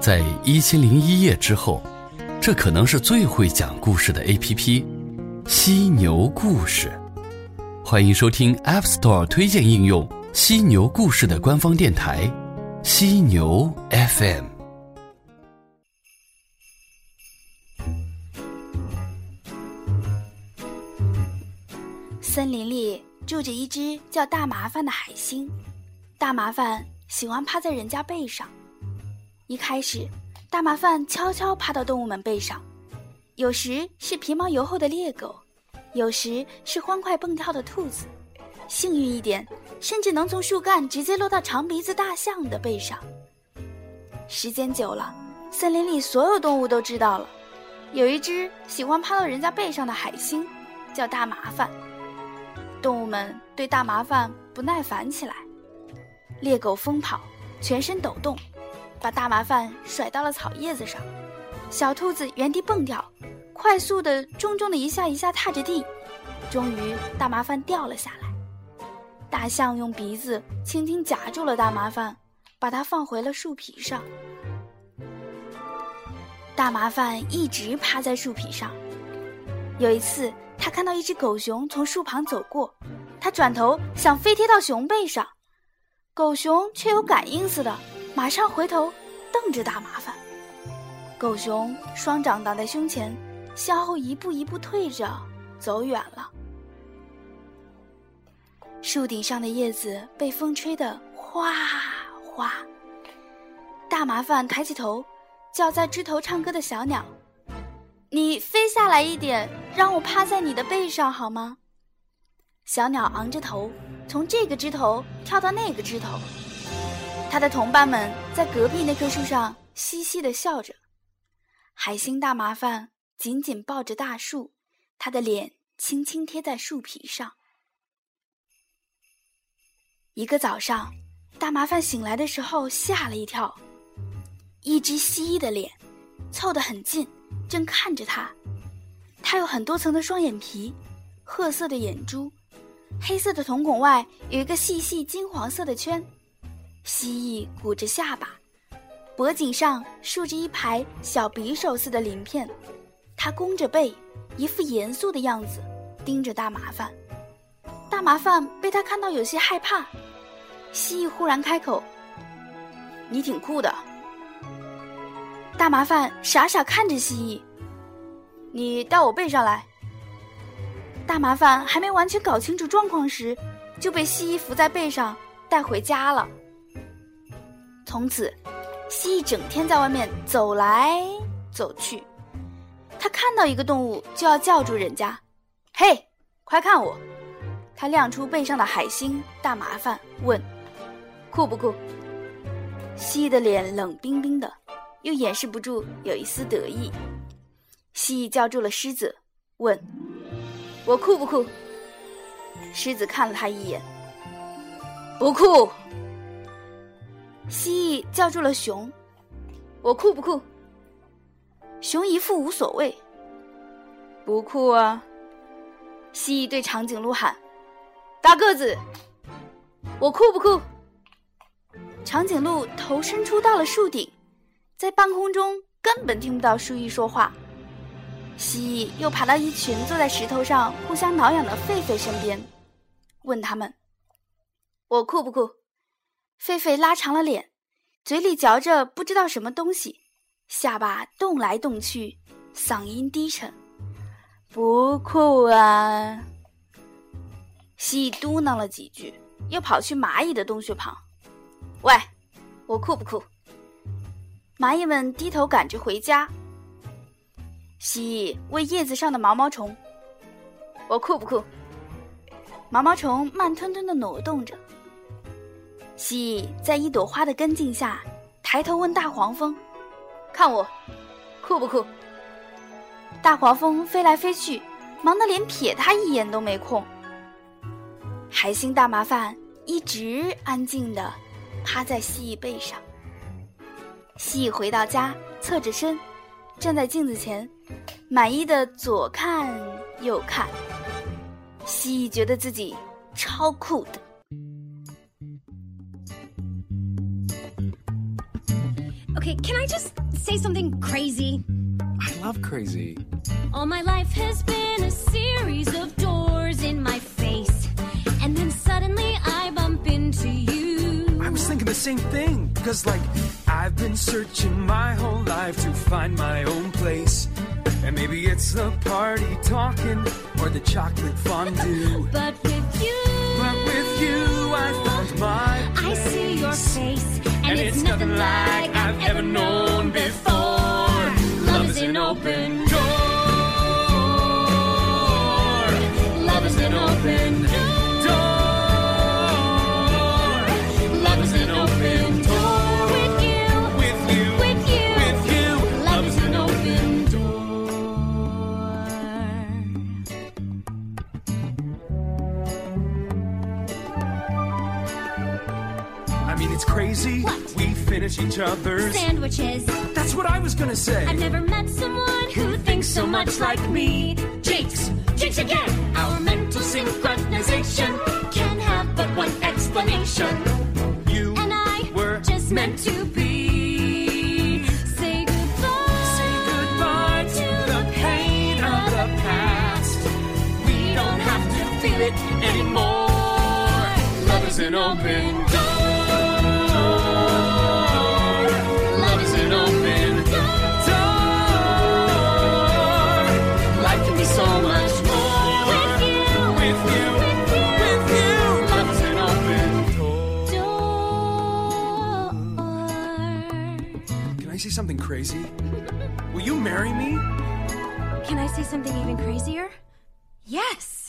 在一千零一夜之后，这可能是最会讲故事的 A.P.P—— 犀牛故事。欢迎收听 App Store 推荐应用犀牛故事的官方电台——犀牛 FM。森林里住着一只叫大麻烦的海星，大麻烦喜欢趴在人家背上。一开始，大麻烦悄悄趴到动物们背上，有时是皮毛油厚的猎狗，有时是欢快蹦跳的兔子，幸运一点，甚至能从树干直接落到长鼻子大象的背上。时间久了，森林里所有动物都知道了，有一只喜欢趴到人家背上的海星，叫大麻烦。动物们对大麻烦不耐烦起来，猎狗疯跑，全身抖动，把大麻烦甩到了草叶子上；小兔子原地蹦跳，快速的、重重的一下一下踏着地，终于大麻烦掉了下来。大象用鼻子轻轻夹住了大麻烦，把它放回了树皮上。大麻烦一直趴在树皮上，有一次。他看到一只狗熊从树旁走过，他转头想飞贴到熊背上，狗熊却有感应似的，马上回头瞪着大麻烦。狗熊双掌挡在胸前，向后一步一步退着，走远了。树顶上的叶子被风吹得哗哗。大麻烦抬起头，叫在枝头唱歌的小鸟。你飞下来一点，让我趴在你的背上好吗？小鸟昂着头，从这个枝头跳到那个枝头。它的同伴们在隔壁那棵树上嘻嘻的笑着。海星大麻烦紧紧抱着大树，他的脸轻轻贴在树皮上。一个早上，大麻烦醒来的时候吓了一跳，一只蜥蜴的脸，凑得很近。正看着他，他有很多层的双眼皮，褐色的眼珠，黑色的瞳孔外有一个细细金黄色的圈。蜥蜴鼓着下巴，脖颈上竖着一排小匕首似的鳞片。他弓着背，一副严肃的样子，盯着大麻烦。大麻烦被他看到有些害怕。蜥蜴忽然开口：“你挺酷的。”大麻烦傻傻看着蜥蜴，你到我背上来。大麻烦还没完全搞清楚状况时，就被蜥蜴扶在背上带回家了。从此，蜥蜴整天在外面走来走去，他看到一个动物就要叫住人家：“嘿，快看我！”他亮出背上的海星，大麻烦问：“酷不酷？”蜥蜴的脸冷冰冰的。又掩饰不住有一丝得意。蜥蜴叫住了狮子，问：“我酷不酷？”狮子看了他一眼，不酷。蜥蜴叫住了熊，我酷不酷？熊一副无所谓，不酷啊。蜥蜴对长颈鹿喊：“大个子，我酷不酷？”长颈鹿头伸出到了树顶。在半空中根本听不到树蚁说话，蜥蜴又爬到一群坐在石头上互相挠痒的狒狒身边，问他们：“我酷不酷？”狒狒拉长了脸，嘴里嚼着不知道什么东西，下巴动来动去，嗓音低沉：“不酷啊。”蜥蜴嘟囔了几句，又跑去蚂蚁的洞穴旁：“喂，我酷不酷？”蚂蚁们低头赶着回家。蜥蜴喂叶子上的毛毛虫，我酷不酷？毛毛虫慢吞吞的挪动着。蜥蜴在一朵花的根茎下抬头问大黄蜂：“看我，酷不酷？”大黄蜂飞来飞去，忙得连瞥它一眼都没空。海星大麻烦一直安静的趴在蜥蜴背上。蜥蜴回到家，侧着身，站在镜子前，满意的左看右看。蜥蜴觉得自己超酷的。 Okay, can I just say something crazy? I love crazy. All my life has been a series of doors in my face. And then suddenly I bump into you. I was thinking the same thing. Cause, like, I've been searching my whole life to find my own place. And maybe it's the party talking or the chocolate fondue. But with you, But with you, I found my I see your face. And it's nothing like I've ever known. Mean, it's crazy. What? We finish each other's. Sandwiches. That's what I was gonna say. I've never met someone who thinks so much like me. Jinx, jinx again. Our mental synchronization can have but one explanation. you And I were just meant to be. Say goodbye. Say goodbye to the pain of the past. We don't have to feel it anymore. Love is an open say something crazy? Will you marry me? Can I say something even crazier? Yes.